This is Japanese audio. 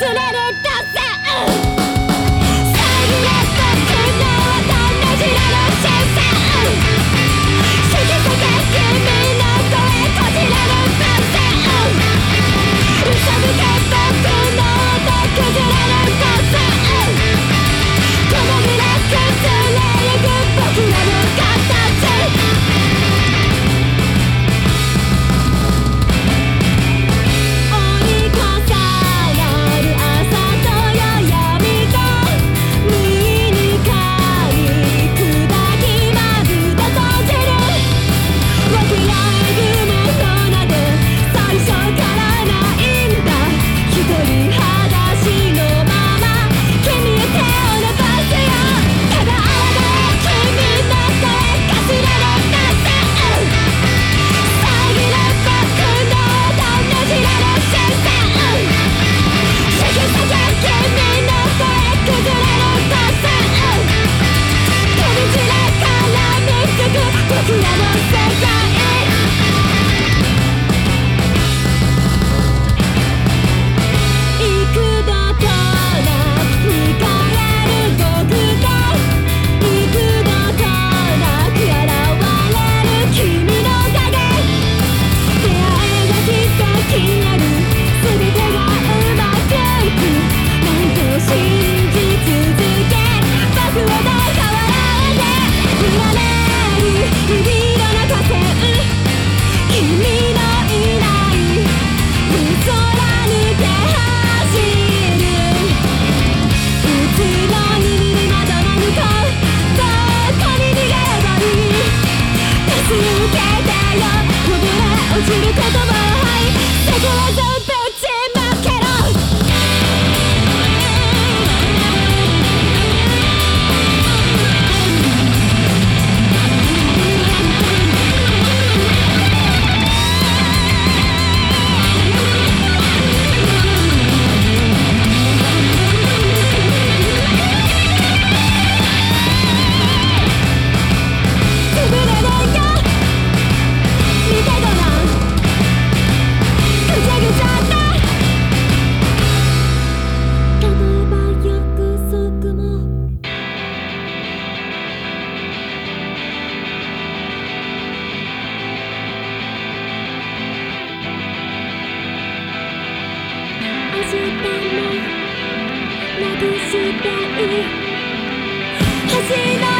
listen and してしたい」「